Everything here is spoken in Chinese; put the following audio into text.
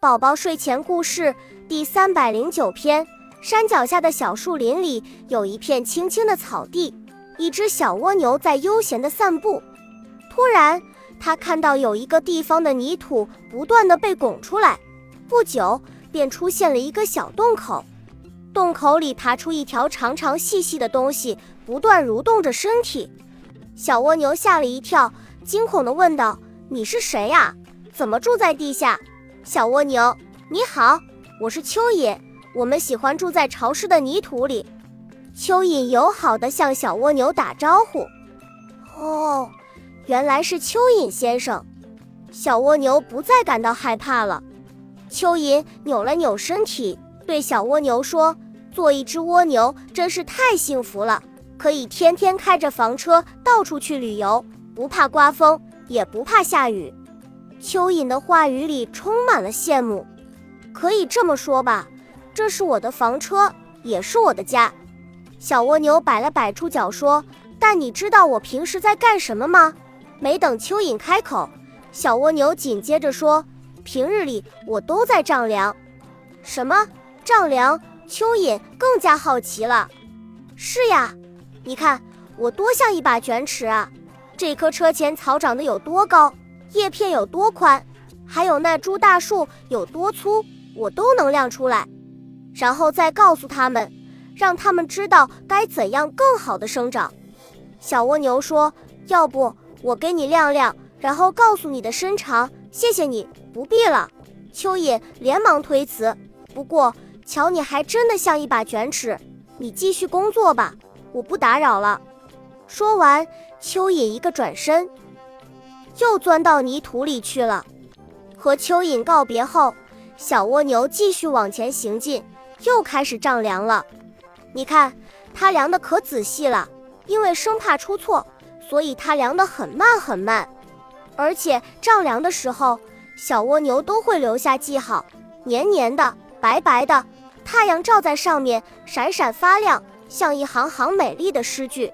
宝宝睡前故事第三百零九篇：山脚下的小树林里有一片青青的草地，一只小蜗牛在悠闲地散步。突然，它看到有一个地方的泥土不断地被拱出来，不久便出现了一个小洞口，洞口里爬出一条长长细细的东西，不断蠕动着身体。小蜗牛吓了一跳，惊恐地问道：“你是谁呀？怎么住在地下？”小蜗牛，你好，我是蚯蚓。我们喜欢住在潮湿的泥土里。蚯蚓友好地向小蜗牛打招呼。哦，原来是蚯蚓先生。小蜗牛不再感到害怕了。蚯蚓扭了扭身体，对小蜗牛说：“做一只蜗牛真是太幸福了，可以天天开着房车到处去旅游，不怕刮风，也不怕下雨。”蚯蚓的话语里充满了羡慕，可以这么说吧，这是我的房车，也是我的家。小蜗牛摆了摆触角说：“但你知道我平时在干什么吗？”没等蚯蚓开口，小蜗牛紧接着说：“平日里我都在丈量。”什么丈量？蚯蚓更加好奇了。是呀，你看我多像一把卷尺啊！这棵车前草长得有多高？叶片有多宽，还有那株大树有多粗，我都能量出来，然后再告诉他们，让他们知道该怎样更好的生长。小蜗牛说：“要不我给你量量，然后告诉你的身长。”谢谢你，不必了。蚯蚓连忙推辞。不过，瞧你还真的像一把卷尺，你继续工作吧，我不打扰了。说完，蚯蚓一个转身。又钻到泥土里去了。和蚯蚓告别后，小蜗牛继续往前行进，又开始丈量了。你看，它量的可仔细了，因为生怕出错，所以它量的很慢很慢。而且丈量的时候，小蜗牛都会留下记号，黏黏的、白白的，太阳照在上面，闪闪发亮，像一行行美丽的诗句。